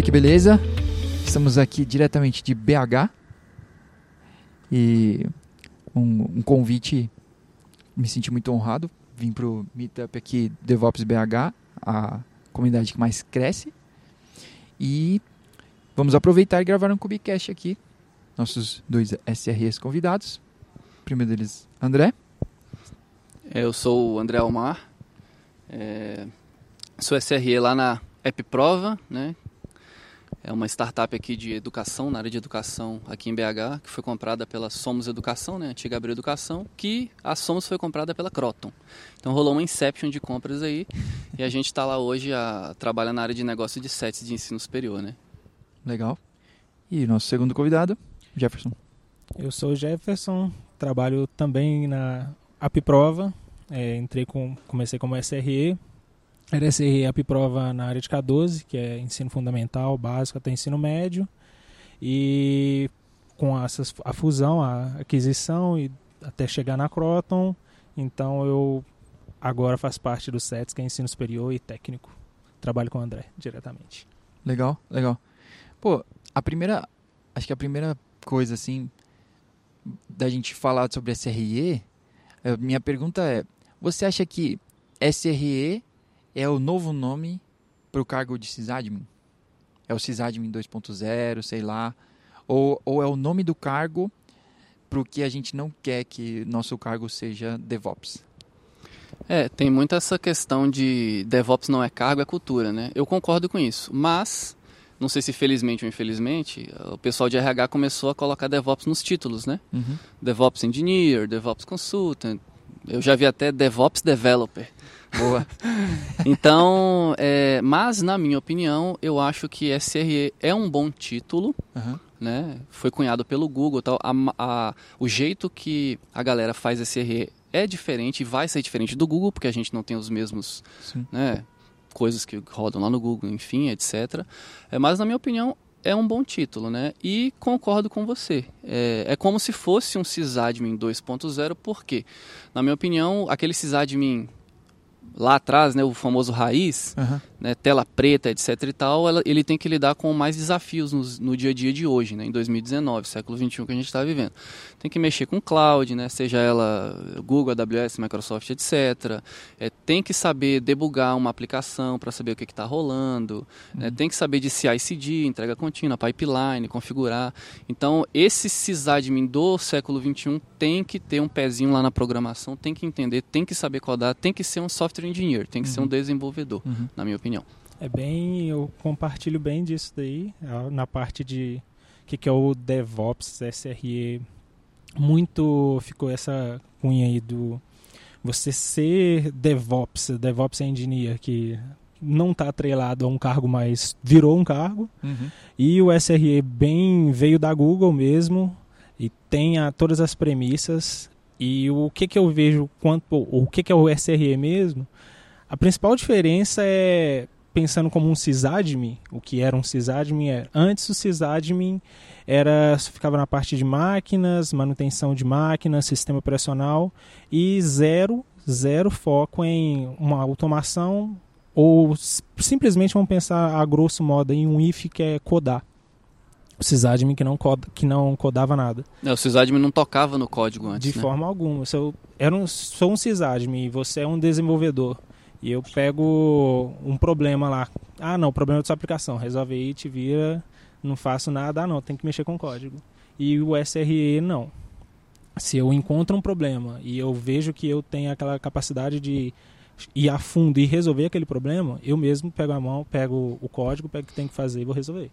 Olha que beleza. Estamos aqui diretamente de BH. E um, um convite, me senti muito honrado. Vim pro Meetup aqui DevOps BH, a comunidade que mais cresce. E vamos aproveitar e gravar um Cubicast aqui. Nossos dois SREs convidados. O primeiro deles, André. Eu sou o André Almar. É, sou SRE lá na Epprova, né? É uma startup aqui de educação, na área de educação aqui em BH, que foi comprada pela Somos Educação, né, antiga Abril Educação, que a Somos foi comprada pela Croton. Então rolou uma inception de compras aí e a gente está lá hoje, a, trabalha na área de negócio de sets de ensino superior, né. Legal. E nosso segundo convidado, Jefferson. Eu sou o Jefferson, trabalho também na Apiprova, é, entrei com, comecei como SRE, era SRE Apiprova na área de K12, que é ensino fundamental, básico até ensino médio, e com essas, a fusão, a aquisição e até chegar na Croton, então eu agora faço parte do SETS, que é ensino superior e técnico. Trabalho com o André diretamente. Legal, legal. Pô, a primeira, acho que a primeira coisa assim da gente falar sobre SRE, eh, minha pergunta é: você acha que SRE é o novo nome para o cargo de sysadmin? É o sysadmin 2.0, sei lá. Ou, ou é o nome do cargo para o que a gente não quer que nosso cargo seja DevOps? É, tem muito essa questão de DevOps não é cargo, é cultura, né? Eu concordo com isso, mas não sei se felizmente ou infelizmente, o pessoal de RH começou a colocar DevOps nos títulos, né? Uhum. DevOps Engineer, DevOps Consultant, eu já vi até DevOps Developer. Boa. então, é, mas na minha opinião, eu acho que SRE é um bom título, Uhum. né? Foi cunhado pelo Google, tal. A, a, o jeito que a galera faz SRE é diferente, vai ser diferente do Google, porque a gente não tem os mesmos, Sim. né? Coisas que rodam lá no Google, enfim, etc. É, mas na minha opinião é um bom título, né? E concordo com você. É, é como se fosse um sysadmin 2.0, porque, na minha opinião, aquele sysadmin lá atrás, né, o famoso raiz, Uhum. Né, tela preta, etc e tal, ela- ele tem que lidar com mais desafios no, no dia a dia de hoje, né, em 2019, século 21 que a gente está vivendo. Tem que mexer com cloud, né, seja ela Google, AWS, Microsoft, etc. É, tem que saber debugar uma aplicação para saber o que está rolando. né, tem que saber de CI/CD, entrega contínua, pipeline, configurar. Então, esse sysadmin do século 21 tem que ter um pezinho lá na programação, tem que entender, tem que saber codar, tem que ser um software engineer, tem que ser um desenvolvedor, Uhum. na minha opinião. É bem, eu compartilho bem disso daí, ah, na parte de o que, que é o DevOps, SRE. Muito ficou essa cunha aí do você ser DevOps, DevOps Engineer, que não está atrelado a um cargo, mas virou um cargo. Uhum. E o SRE bem veio da Google mesmo e tem a, todas as premissas. E o que, que eu vejo quanto o que, que é o SRE mesmo? A principal diferença é pensando como um sysadmin, o que era um sysadmin é antes o sysadmin era ficava na parte de máquinas, manutenção de máquinas, sistema operacional e zero zero foco em uma automação ou simplesmente vamos pensar a grosso modo em um if que é codar. O sysadmin que não, coda, que não codava nada. É, o sysadmin não tocava no código antes, De né? forma alguma. Se eu era um, sou um sysadmin e você é um desenvolvedor e eu pego um problema lá. Ah, não, problema da sua aplicação. Resolve aí, te vira, não faço nada. Ah, não, tem que mexer com código. E o SRE, não. Se eu encontro um problema e eu vejo que eu tenho aquela capacidade de ir a fundo e resolver aquele problema, eu mesmo pego a mão, pego o código, pego o que tem que fazer e vou resolver.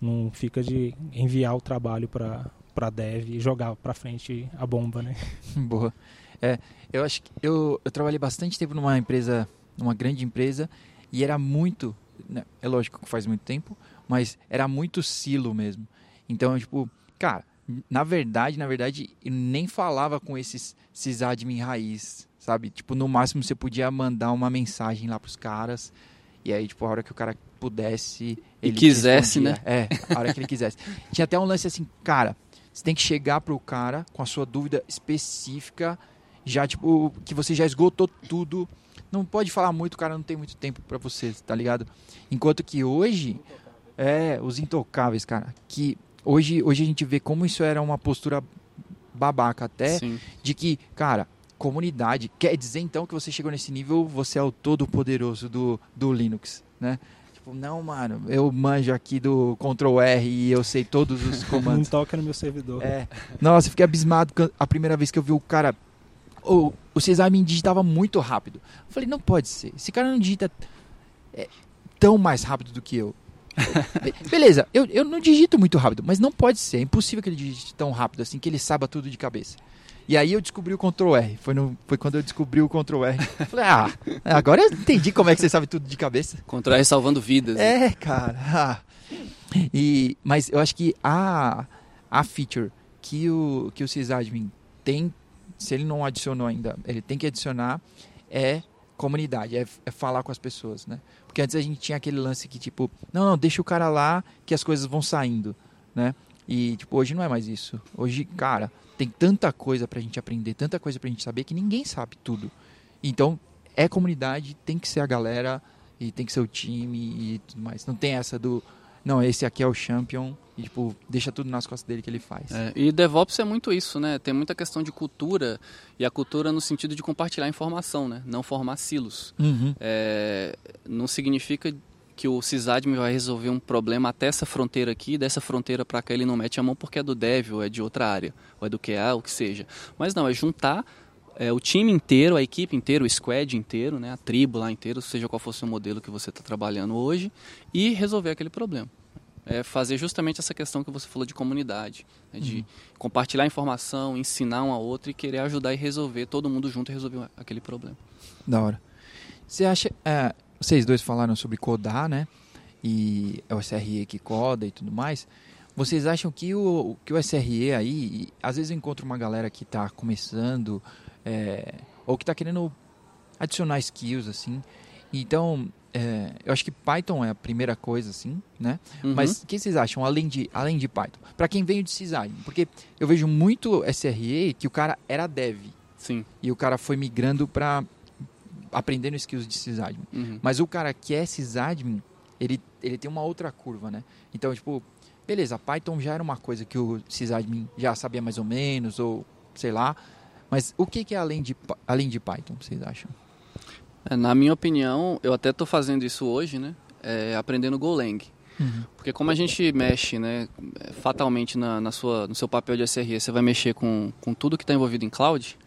Não fica de enviar o trabalho para para dev e jogar para frente a bomba, né? Boa. É, eu acho que eu, eu trabalhei bastante tempo numa empresa, numa grande empresa, e era muito, né, é lógico que faz muito tempo, mas era muito silo mesmo. Então, tipo, cara, na verdade, na verdade, eu nem falava com esses sysadmin raiz, sabe? Tipo, no máximo você podia mandar uma mensagem lá pros caras, e aí, tipo, a hora que o cara pudesse... E quisesse, respondia. É, a hora que ele quisesse. Tinha até um lance assim, cara, você tem que chegar pro cara com a sua dúvida específica, já tipo, que você já esgotou tudo. Não pode falar muito, o cara não tem muito tempo pra você, tá ligado? Enquanto que hoje, É, os intocáveis, cara. Que hoje, hoje a gente vê como isso era uma postura babaca até, Sim. de que, cara, comunidade, quer dizer então que você chegou nesse nível, você é o todo poderoso do, do Linux, né? Tipo, não, mano, eu manjo aqui do Ctrl R e eu sei todos os Não comandos. toca no meu servidor. É. Nossa, eu fiquei abismado a primeira vez que eu vi o cara. O, o Cesamin digitava muito rápido. Eu falei, não pode ser. Esse cara não digita é, tão mais rápido do que eu. Be- Beleza, eu, eu não digito muito rápido, mas não pode ser. É impossível que ele digite tão rápido assim, que ele saiba tudo de cabeça. E aí eu descobri o Ctrl R. Foi, no, foi quando eu descobri o Ctrl R. Falei, ah, agora eu entendi como é que você sabe tudo de cabeça. Contra R salvando vidas. né? É, cara. Ah. E, mas eu acho que a, a feature que o, que o sysadmin tem, se ele não adicionou ainda, ele tem que adicionar, é comunidade, é, é falar com as pessoas, né? Porque antes a gente tinha aquele lance que, tipo, não, não, deixa o cara lá que as coisas vão saindo, né? E, tipo, hoje não é mais isso. Hoje, cara, tem tanta coisa pra gente aprender, tanta coisa pra gente saber que ninguém sabe tudo. Então, é comunidade, tem que ser a galera e tem que ser o time e tudo mais. Não tem essa do, não, esse aqui é o champion e, tipo, deixa tudo nas costas dele que ele faz. É, e DevOps é muito isso, né? Tem muita questão de cultura, e a cultura no sentido de compartilhar informação, né? Não formar silos. Uhum. É, não significa que o sysadmin vai resolver um problema até essa fronteira aqui, dessa fronteira para cá ele não mete a mão porque é do dev ou é de outra área, ou é do QA, o que seja. Mas não, é juntar é, o time inteiro, a equipe inteira, o squad inteiro, né, a tribo lá inteiro, seja qual fosse o modelo que você está trabalhando hoje, e resolver aquele problema. É fazer justamente essa questão que você falou de comunidade, né, de compartilhar informação, ensinar um ao outro e querer ajudar e resolver, todo mundo junto resolver aquele problema. Da hora. Você acha. é, vocês dois falaram sobre codar, né? E é o SRE que coda e tudo mais. Vocês acham que o, que o SRE aí. Às vezes eu encontro uma galera que está começando, é, ou que está querendo adicionar skills, assim. Então, é, eu acho que Python é a primeira coisa, assim, né? Uhum. Mas o que vocês acham, além de, além de Python? Para quem veio de sysadmin, porque eu vejo muito SRE que o cara era dev Sim. e o cara foi migrando para aprendendo skills de sysadmin. Uhum. Mas o cara que é sysadmin, ele, ele tem uma outra curva, né? Então, tipo, beleza, Python já era uma coisa que o sysadmin já sabia mais ou menos, ou sei lá. Mas o que, que é além de, além de Python, vocês acham? É, na minha opinião, eu até estou fazendo isso hoje, né? É, aprendendo Golang. Porque como a gente mexe, né, fatalmente na, na sua, no seu papel de SRE, você vai mexer com, com tudo que está envolvido em cloud,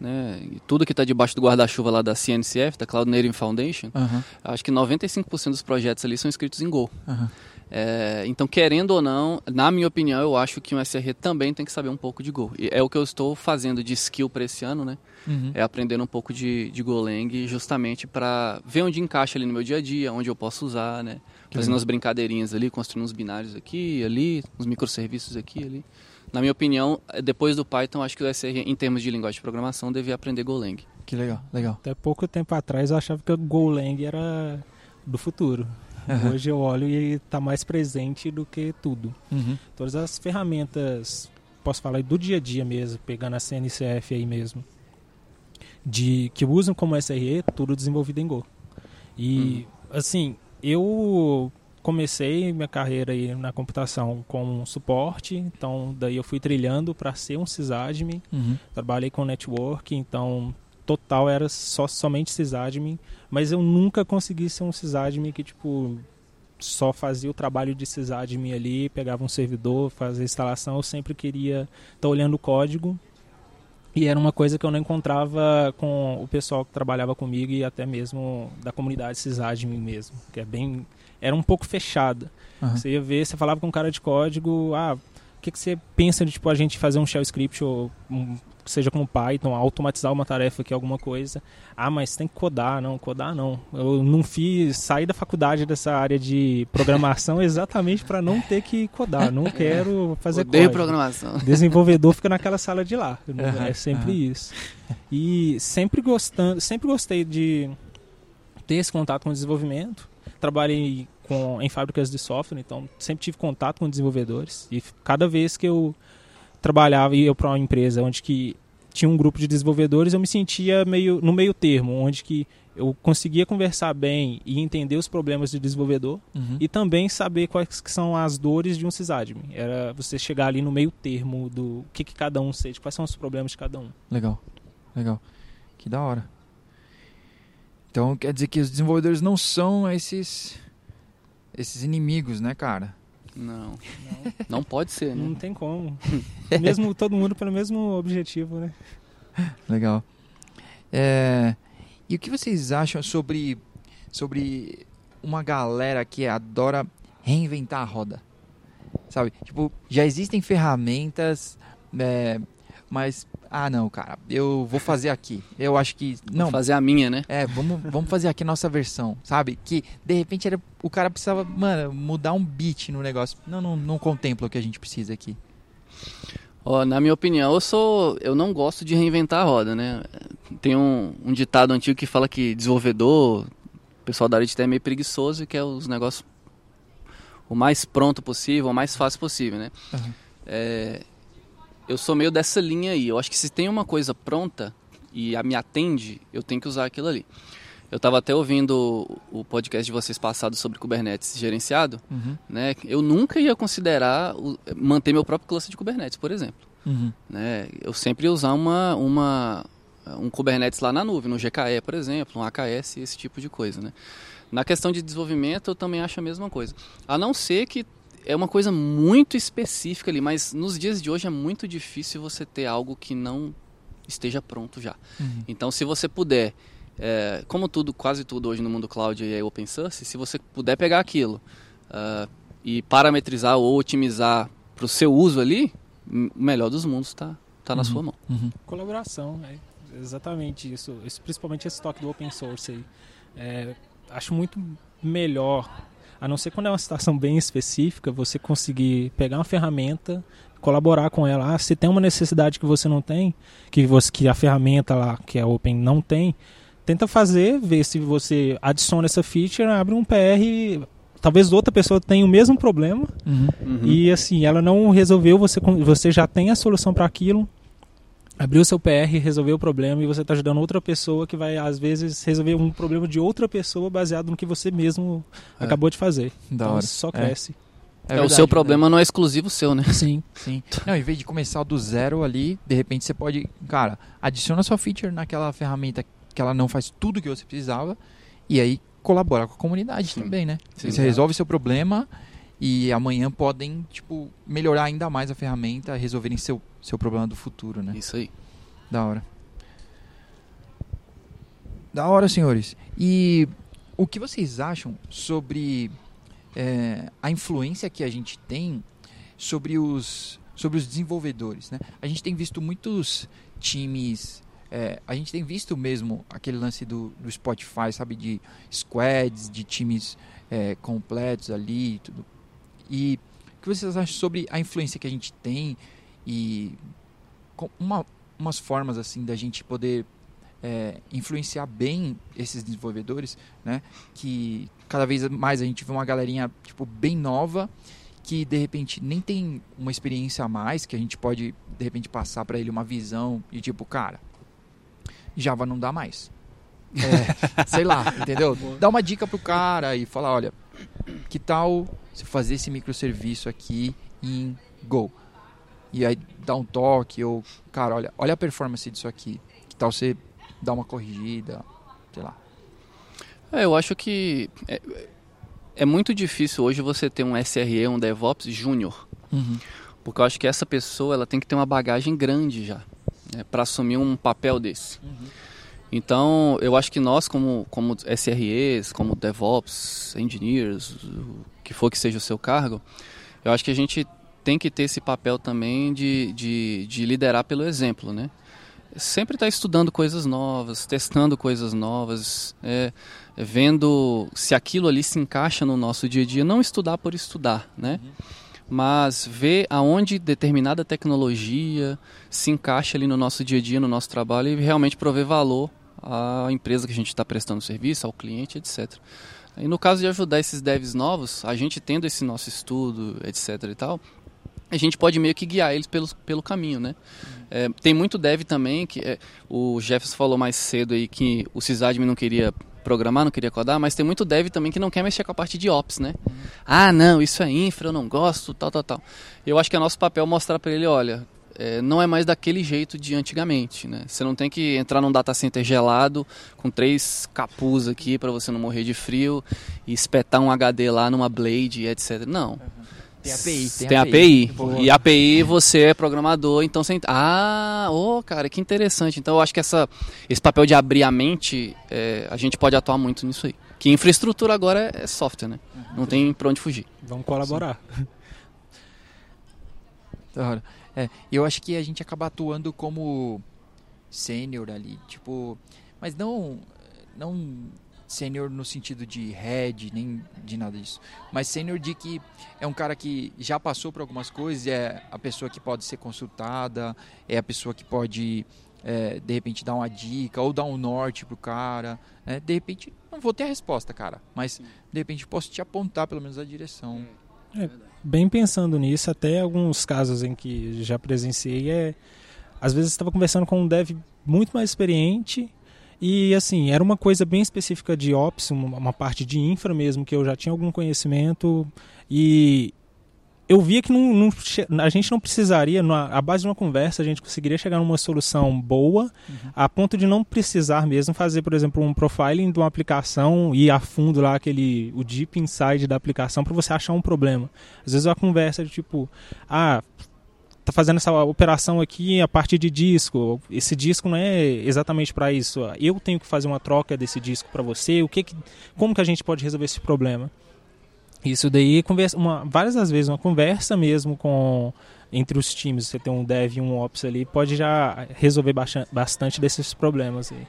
né, e tudo que está debaixo do guarda-chuva lá da CNCF, da Cloud Native Foundation, Aham, acho que 95% dos projetos ali são escritos em Go. aham. É, então, querendo ou não, na minha opinião, eu acho que um SRE também tem que saber um pouco de Go. E é o que eu estou fazendo de skill para esse ano, né? Uhum. é aprendendo um pouco de, de Golang justamente para ver onde encaixa ali no meu dia a dia, onde eu posso usar, né? Que Fazendo legal. umas brincadeirinhas ali, construindo uns binários aqui, ali, uns microserviços aqui, ali. Na minha opinião, depois do Python, acho que o SR, em termos de linguagem de programação, devia aprender Golang. Que legal, legal. Até pouco tempo atrás eu achava que o Golang era do futuro. Aham. Hoje eu olho e está mais presente do que tudo. Uhum. Todas as ferramentas, posso falar do dia a dia mesmo, pegando a CNCF aí mesmo, de que usam como SRE, tudo desenvolvido em Go. E assim, eu comecei minha carreira aí na computação com suporte, então daí eu fui trilhando para ser um sysadmin, Uhum. trabalhei com network, então total era só somente sysadmin, mas eu nunca consegui ser um sysadmin que tipo só fazia o trabalho de sysadmin ali, pegava um servidor, fazia a instalação, eu sempre queria estar olhando o código. E era uma coisa que eu não encontrava com o pessoal que trabalhava comigo e até mesmo da comunidade sysadmin mesmo, que é bem era um pouco fechada. Aham. Você ia ver, você falava com um cara de código, ah, o que, que você pensa de tipo, a gente fazer um shell script ou um, seja com Python, automatizar uma tarefa aqui, alguma coisa. Ah, mas tem que codar, não, codar não. Eu não fiz, saí da faculdade dessa área de programação exatamente para não ter que codar, não quero fazer Odeio código. programação. Desenvolvedor fica naquela sala de lá. Aham, é sempre aham. isso. E sempre gostando, sempre gostei de ter esse contato com o desenvolvimento. Trabalhei com, em fábricas de software, então sempre tive contato com desenvolvedores. E cada vez que eu trabalhava e ia para uma empresa onde que tinha um grupo de desenvolvedores, eu me sentia meio no meio termo, onde que eu conseguia conversar bem e entender os problemas do desenvolvedor Uhum. e também saber quais que são as dores de um sysadmin. Era você chegar ali no meio termo do que, que cada um sente, quais são os problemas de cada um. Legal, legal. Que da hora. Então quer dizer que os desenvolvedores não são esses esses inimigos, né, cara? Não, não pode ser, Não né? tem como. Mesmo todo mundo pelo mesmo objetivo, né? Legal. É, e o que vocês acham sobre sobre uma galera que adora reinventar a roda? Sabe? Tipo, já existem ferramentas, é, mas ah não, cara, eu vou fazer aqui. Eu acho que não. Vou fazer a minha, né? É, vamos, vamos fazer aqui a nossa versão, sabe? Que de repente era, o cara precisava, mano, mudar um beat no negócio. Não, não, não contempla o que a gente precisa aqui. Ó, na minha opinião, eu sou, eu não gosto de reinventar a roda, né? Tem um, um ditado antigo que fala que desenvolvedor, o pessoal da área de TI é meio preguiçoso e quer os negócios o mais pronto possível, o mais fácil possível, né? Uhum. É, eu sou meio dessa linha aí. Eu acho que se tem uma coisa pronta e a me atende, eu tenho que usar aquilo ali. Eu estava até ouvindo o podcast de vocês passado sobre Kubernetes gerenciado, Uhum, né? Eu nunca ia considerar manter meu próprio cluster de Kubernetes, por exemplo uhum, né? Eu sempre ia usar uma, uma, um Kubernetes lá na nuvem, no GKE, por exemplo, um AKS, esse tipo de coisa, né? Na questão de desenvolvimento, eu também acho a mesma coisa. A não ser que é uma coisa muito específica ali, mas nos dias de hoje é muito difícil você ter algo que não esteja pronto já. uhum. Então, se você puder, é, como tudo, quase tudo hoje no mundo cloud é open source, se você puder pegar aquilo ah, e parametrizar ou otimizar para o seu uso ali, o melhor dos mundos está tá na Uhum. sua mão. Uhum. Colaboração, é exatamente isso. Esse- principalmente esse toque do open source aí. É, acho muito melhor, a não ser quando é uma situação bem específica, você conseguir pegar uma ferramenta, colaborar com ela. Ah, se tem uma necessidade que você não tem, que, você, que a ferramenta lá, que é open, não tem, tenta fazer, ver se você adiciona essa feature, abre um PR. Talvez outra pessoa tenha o mesmo problema, Uhum. Uhum. e assim, ela não resolveu, você, você já tem a solução para aquilo, abriu seu PR, resolveu o problema e você está ajudando outra pessoa que vai, às vezes, resolver um problema de outra pessoa baseado no que você mesmo É. acabou de fazer. Da então só É. cresce. É, o verdade, seu verdade. problema não é exclusivo seu, né? Sim. Sim. Não, em vez de começar do zero ali, de repente você pode, cara, adiciona sua feature naquela ferramenta que ela não faz tudo o que você precisava e aí colabora com a comunidade Sim. também, né? Sim. você resolve seu problema e amanhã podem, tipo, melhorar ainda mais a ferramenta, resolverem seu, seu problema do futuro, né? Isso aí. Da hora. Da hora, senhores. E o que vocês acham sobre é, a influência que a gente tem sobre os, sobre os desenvolvedores, né? A gente tem visto muitos times... é, a gente tem visto mesmo aquele lance do, do Spotify, sabe? De squads, de times é, completos ali tudo. E o que vocês acham sobre a influência que a gente tem e uma, umas formas assim da gente poder é, influenciar bem esses desenvolvedores, né? Que cada vez mais a gente vê uma galerinha tipo bem nova que de repente nem tem uma experiência a mais que a gente pode de repente passar para ele uma visão de tipo cara Java não dá mais. É, sei lá, entendeu? Dá uma dica pro cara e fala, olha, que tal você fazer esse microserviço aqui em Go? E aí dá um toque ou, cara, olha, olha a performance disso aqui. Que tal você dar uma corrigida, sei lá. É, eu acho que é, é muito difícil hoje você ter um SRE, um DevOps júnior. Porque eu acho que essa pessoa ela tem que ter uma bagagem grande já né, para assumir um papel desse. Então, eu acho que nós, como, como SREs, como DevOps, Engineers, o que for que seja o seu cargo, eu acho que a gente tem que ter esse papel também de, de, de liderar pelo exemplo, né? Sempre estar estudando coisas novas, testando coisas novas, é, vendo se aquilo ali se encaixa no nosso dia a dia. Não estudar por estudar, né? mas ver aonde determinada tecnologia se encaixa ali no nosso dia a dia, no nosso trabalho e realmente prover valor à empresa que a gente está prestando serviço, ao cliente, etc. E no caso de ajudar esses devs novos, a gente tendo esse nosso estudo, etc. e tal, a gente pode meio que guiar eles pelo, pelo caminho, né? É, tem muito dev também, que é, o Jefferson falou mais cedo aí que o sysadmin não queria programar, não queria codar, mas tem muito dev também que não quer mexer com a parte de ops, né? Ah, não, isso é infra, eu não gosto, tal, tal, tal. Eu acho que é nosso papel mostrar para ele, olha, é, não é mais daquele jeito de antigamente, né? Você não tem que entrar num data center gelado com três capuz aqui para você não morrer de frio e espetar um HD lá numa Blade, etc. Não. Tem API. Tem, API. E API você é programador, então você. Ah, ô, oh, cara, que interessante. Então eu acho que essa, esse papel de abrir a mente, é, a gente pode atuar muito nisso aí. Que infraestrutura agora é, software, né? Não tem pra onde fugir. Vamos colaborar. Da hora. É, eu acho que a gente acaba atuando como sênior ali, tipo, mas não não sênior no sentido de head, nem de nada disso, mas sênior de que é um cara que já passou por algumas coisas, é a pessoa que pode ser consultada, é a pessoa que pode é, de repente dar uma dica ou dar um norte pro cara, né? de repente não vou ter a resposta, cara, mas de repente posso te apontar pelo menos a direção. É, bem pensando nisso, até alguns casos em que já presenciei, é, às vezes estava conversando com um dev muito mais experiente e assim, era uma coisa bem específica de Ops, uma, uma parte de infra mesmo, que eu já tinha algum conhecimento e eu via que não, não, a gente não precisaria, na base de uma conversa, a gente conseguiria chegar numa solução boa, uhum. a ponto de não precisar mesmo fazer, por exemplo, um profiling de uma aplicação e ir a fundo lá aquele o deep inside da aplicação para você achar um problema. Às vezes a conversa de tipo, ah, tá fazendo essa operação aqui a partir de disco. Esse disco não é exatamente para isso. Eu tenho que fazer uma troca desse disco para você. O que, que como que a gente pode resolver esse problema? Isso daí, conversa, uma, várias das vezes, uma conversa mesmo com entre os times, você tem um dev e um ops ali, pode já resolver bastante desses problemas aí.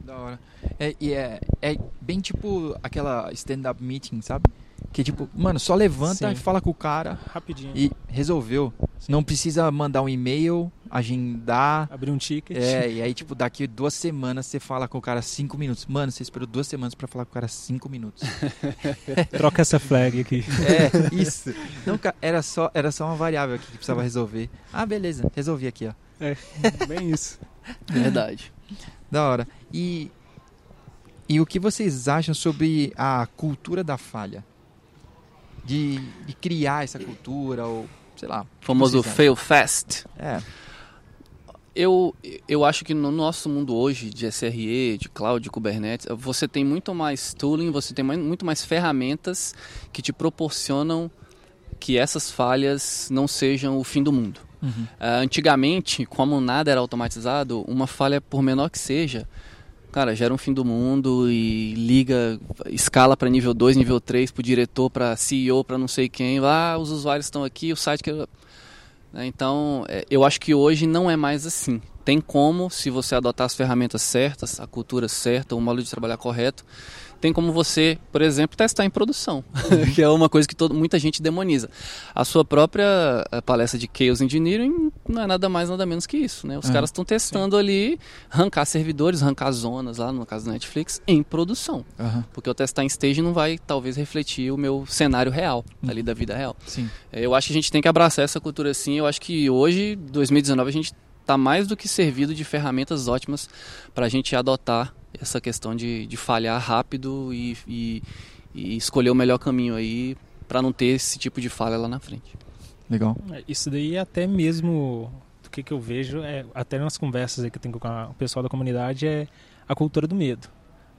Da hora. É, e é, é bem tipo aquela stand-up meeting, sabe? Que tipo, mano, só levanta Sim. e fala com o cara. Rapidinho. E resolveu. Sim. Não precisa mandar um e-mail, agendar. Abrir um ticket. É, e aí, tipo, daqui duas semanas você fala com o cara cinco minutos. Mano, você esperou duas semanas para falar com o cara cinco minutos. Troca essa flag aqui. É, isso. Não, era só, era só uma variável aqui que precisava resolver. Ah, beleza, resolvi aqui, ó. É, bem isso. Verdade. Da hora. E, e o que vocês acham sobre a cultura da falha? De, de criar essa cultura ou sei lá. O famoso fail fast. É. Eu, eu acho que no nosso mundo hoje de SRE, de cloud, de Kubernetes, você tem muito mais tooling, você tem muito mais ferramentas que te proporcionam que essas falhas não sejam o fim do mundo. Uhum. Uh, antigamente, como nada era automatizado, uma falha, por menor que seja, cara, gera um fim do mundo e liga, escala para nível 2, nível 3, para o diretor, para CEO, para não sei quem. Lá, ah, os usuários estão aqui, o site que. Né, então, é, eu acho que hoje não é mais assim. Tem como, se você adotar as ferramentas certas, a cultura certa, o modo de trabalhar correto, tem como você, por exemplo, testar em produção, que é uma coisa que todo, muita gente demoniza. A sua própria eh, palestra de Chaos Engineering não é nada mais, nada menos que isso. Né? Os é, caras estão testando sim. ali arrancar servidores, arrancar zonas, lá no caso da Netflix, em produção. Uhum. Porque o testar em stage não vai, talvez, refletir o meu cenário real, uhum. ali da vida real. Sim. Eh, eu acho que a gente tem que abraçar essa cultura assim. Eu acho que hoje, 2019, a gente está mais do que servido de ferramentas ótimas para a gente adotar essa questão de, de falhar rápido e, e, e escolher o melhor caminho aí para não ter esse tipo de falha lá na frente. Legal. É, isso daí até mesmo do que, que eu vejo, é, até nas conversas que eu tenho com o pessoal da comunidade, é a cultura do medo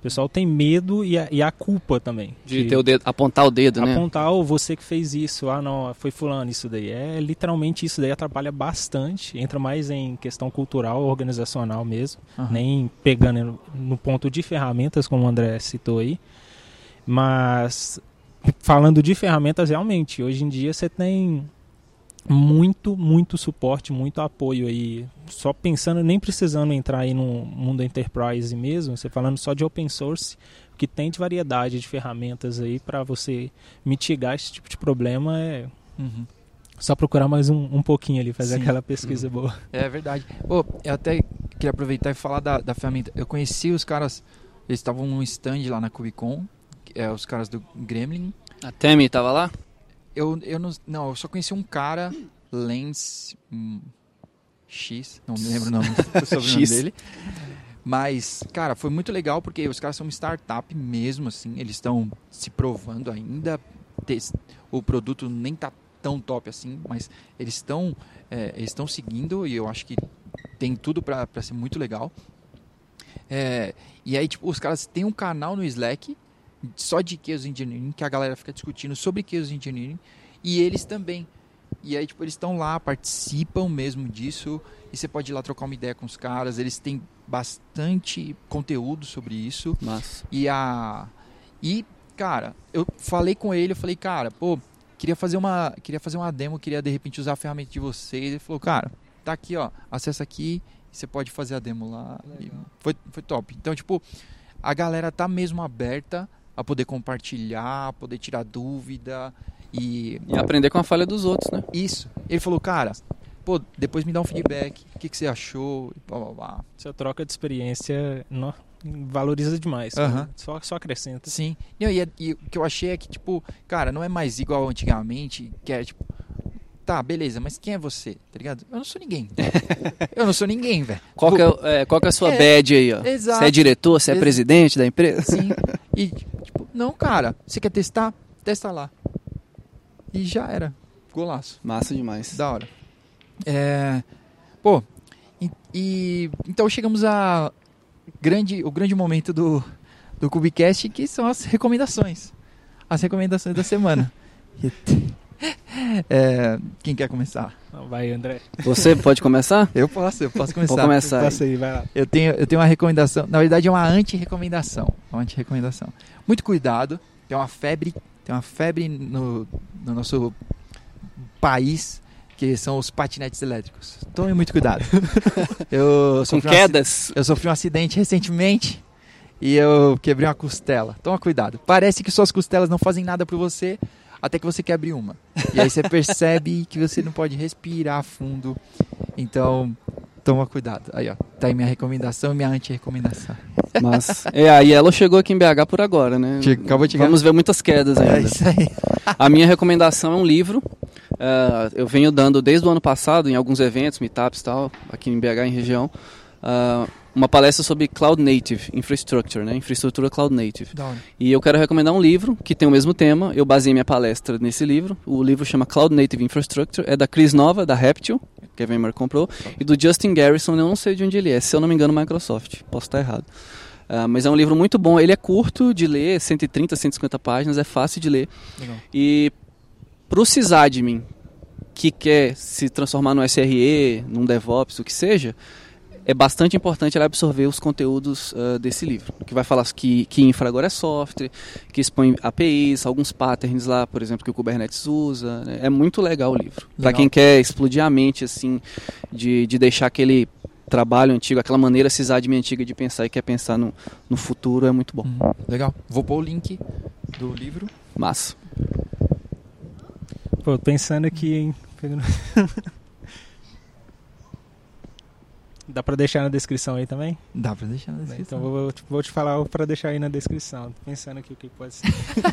pessoal tem medo e a, e a culpa também. De, de ter o dedo, apontar o dedo, apontar, né? Apontar, oh, você que fez isso, ah não, foi fulano isso daí. É literalmente isso daí atrapalha bastante, entra mais em questão cultural, organizacional mesmo, uhum. nem pegando no, no ponto de ferramentas, como o André citou aí. Mas falando de ferramentas, realmente, hoje em dia você tem muito, muito suporte, muito apoio aí. Só pensando, nem precisando entrar aí no mundo enterprise mesmo, você falando só de open source, que tem de variedade de ferramentas aí para você mitigar esse tipo de problema é uhum. só procurar mais um, um pouquinho ali, fazer Sim. aquela pesquisa uhum. boa. É verdade. Pô, eu até queria aproveitar e falar da, da ferramenta. Eu conheci os caras, eles estavam num stand lá na Cubicon, é, os caras do Gremlin. A Temi estava lá? Eu, eu não, não, eu só conheci um cara Lens hum, X, não me lembro o nome sobrenome dele. Mas, cara, foi muito legal porque os caras são uma startup mesmo, assim. Eles estão se provando ainda. O produto nem tá tão top assim, mas eles estão é, estão seguindo e eu acho que tem tudo pra ser muito legal. É, e aí, tipo, os caras têm um canal no Slack só de Chaos Engineering, que a galera fica discutindo sobre Chaos Engineering, e eles também. E aí, tipo, eles estão lá, participam mesmo disso, e você pode ir lá trocar uma ideia com os caras, eles têm bastante conteúdo sobre isso. Mas, E a. E, cara, eu falei com ele, eu falei, cara, pô, queria fazer uma. Queria fazer uma demo, queria de repente usar a ferramenta de vocês. Ele falou, cara, tá aqui, ó, acessa aqui, você pode fazer a demo lá. E foi, foi top. Então, tipo, a galera tá mesmo aberta a poder compartilhar, a poder tirar dúvida. E e aprender com a falha dos outros, né? isso. Ele falou, cara, pô, depois me dá um feedback. O que, que você achou? E blá, blá, blá. Essa troca de experiência nó, valoriza demais. cara. Aham. Só, só acrescenta. Sim. Não, e, é- e o que eu achei é que, tipo, cara, não é mais igual antigamente, que é tipo, tá, beleza, mas quem é você? Tá ligado? Eu não sou ninguém. eu não sou ninguém, velho. Qual que é, é, qual que é a sua É, badge aí, ó? exato. Você é diretor, você é Ex- presidente da empresa? Sim. E, não, cara, você quer testar? Testa lá. E já era. Golaço. Massa demais. Da hora. É, pô, e, e- então chegamos a grande, o grande momento do, do Cubicast, que são as recomendações. As recomendações da semana. É, quem quer começar? Vai, André. Você pode começar? Eu posso, eu posso começar. Vou começar. aí. Passa aí, vai lá. Eu tenho, eu tenho uma recomendação, na verdade é uma anti-recomendação. Uma anti-recomendação. Muito cuidado, tem uma febre, tem uma febre no, no nosso país, que são os patinetes elétricos. Tome muito cuidado. Eu Com um, quedas? aci- eu sofri um acidente recentemente e eu quebrei uma costela. Toma cuidado. Parece que suas costelas não fazem nada por você, até que você quebre uma. E aí você percebe que você não pode respirar fundo. Então, toma cuidado. Aí, ó. Tá aí minha recomendação e minha anti-recomendação. Mas. É, a Yellow chegou aqui em BH por agora, né? Acabou de chegar. Vamos ver muitas quedas É ainda. isso aí. A minha recomendação é um livro. Ah, eu venho dando desde o ano passado em alguns eventos, meetups e tal, aqui em BH, em região, ah, uma palestra sobre Cloud Native Infrastructure, né? Infraestrutura Cloud Native. E eu quero recomendar um livro que tem o mesmo tema. Eu baseei minha palestra nesse livro. O livro chama Cloud Native Infrastructure. É da Cris Nova, da Reptil, que a VMware comprou. E do Justin Garrison, eu não sei de onde ele é. Se eu não me engano, Microsoft. Posso estar errado. Ah, mas é um livro muito bom. Ele é curto de ler, 130, 150 páginas. É fácil de ler. Legal. E pro sysadmin que quer se transformar no SRE, num DevOps, o que seja, é bastante importante ele absorver os conteúdos ah, desse livro, que vai falar que, que infra agora é software, que expõe APIs, alguns patterns lá, por exemplo, que o Kubernetes usa. né? É muito legal o livro. Para quem quer explodir a mente, assim, de, de deixar aquele trabalho antigo, aquela maneira sysadmin antiga de pensar e quer pensar no, no futuro, é muito bom. Hum, legal. Vou pôr o link do livro. Massa. Pô, pensando aqui, hein? Dá pra deixar na descrição aí também? Dá pra deixar na Então descrição. vou, vou te- vou te falar pra deixar aí na descrição. Tô pensando aqui o que pode ser.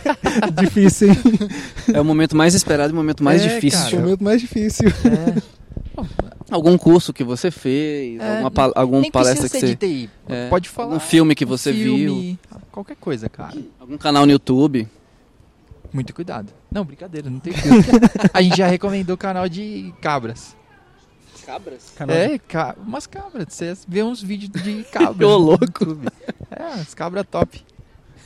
difícil, hein? É o momento mais esperado e o momento mais É, difícil. cara. o momento mais difícil. É. Algum curso que você fez, É, alguma, pa- alguma palestra que você. ser de TI. É, Pode falar. Algum filme que um você filme, Qualquer coisa, cara. viu, algum canal no YouTube. Muito cuidado. Não, brincadeira, não tem filme. A gente já recomendou o canal de cabras. Cabras? Canal É, ca... umas cabras. Você vê uns vídeos de cabras. Ô, louco. É, as cabras top.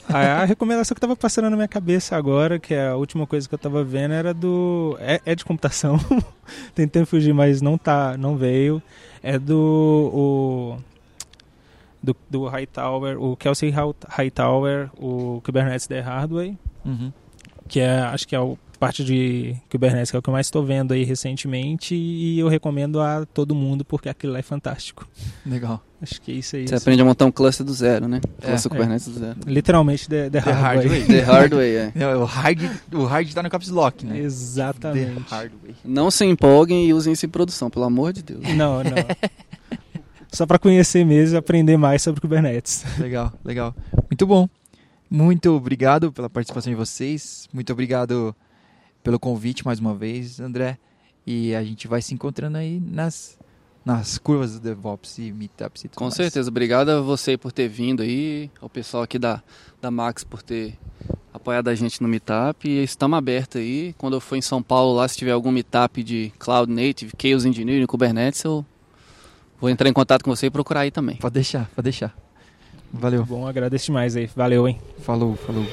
A, a recomendação que tava passando na minha cabeça agora, que é a última coisa que eu tava vendo, era do. É, é de computação. Tentei fugir, mas não tá, não veio. É do. O, do, do Hightower, o Kelsey Hightower, o Kubernetes The Hardware, Uhum. que é, acho que é o parte de Kubernetes, que é o que eu mais estou vendo aí recentemente, e eu recomendo a todo mundo porque aquilo lá é fantástico. Legal. Acho que é isso aí. Você aprende a montar um cluster do zero, né? Cluster É. Kubernetes do zero. Literalmente The, the, The Hardware. Hardware. The hard way, é. Não, o hard, o hard tá no caps lock, né? Exatamente. The hard way. Não se empolguem e usem isso em produção, pelo amor de Deus. Não, não. Só para conhecer mesmo e aprender mais sobre Kubernetes. Legal, legal. Muito bom. Muito obrigado pela participação de vocês. Muito obrigado pelo convite mais uma vez, André. E a gente vai se encontrando aí nas, nas curvas do DevOps e Meetups e tudo Com mais. certeza. Obrigado a você por ter vindo aí, ao pessoal aqui da, da Max por ter apoiado a gente no Meetup. E estamos abertos aí. Quando eu for em São Paulo lá, se tiver algum Meetup de Cloud Native, Chaos Engineering, Kubernetes, eu vou entrar em contato com você e procurar aí também. Pode deixar, pode deixar. Valeu. Bom, agradeço demais aí. Valeu, hein? Falou, falou.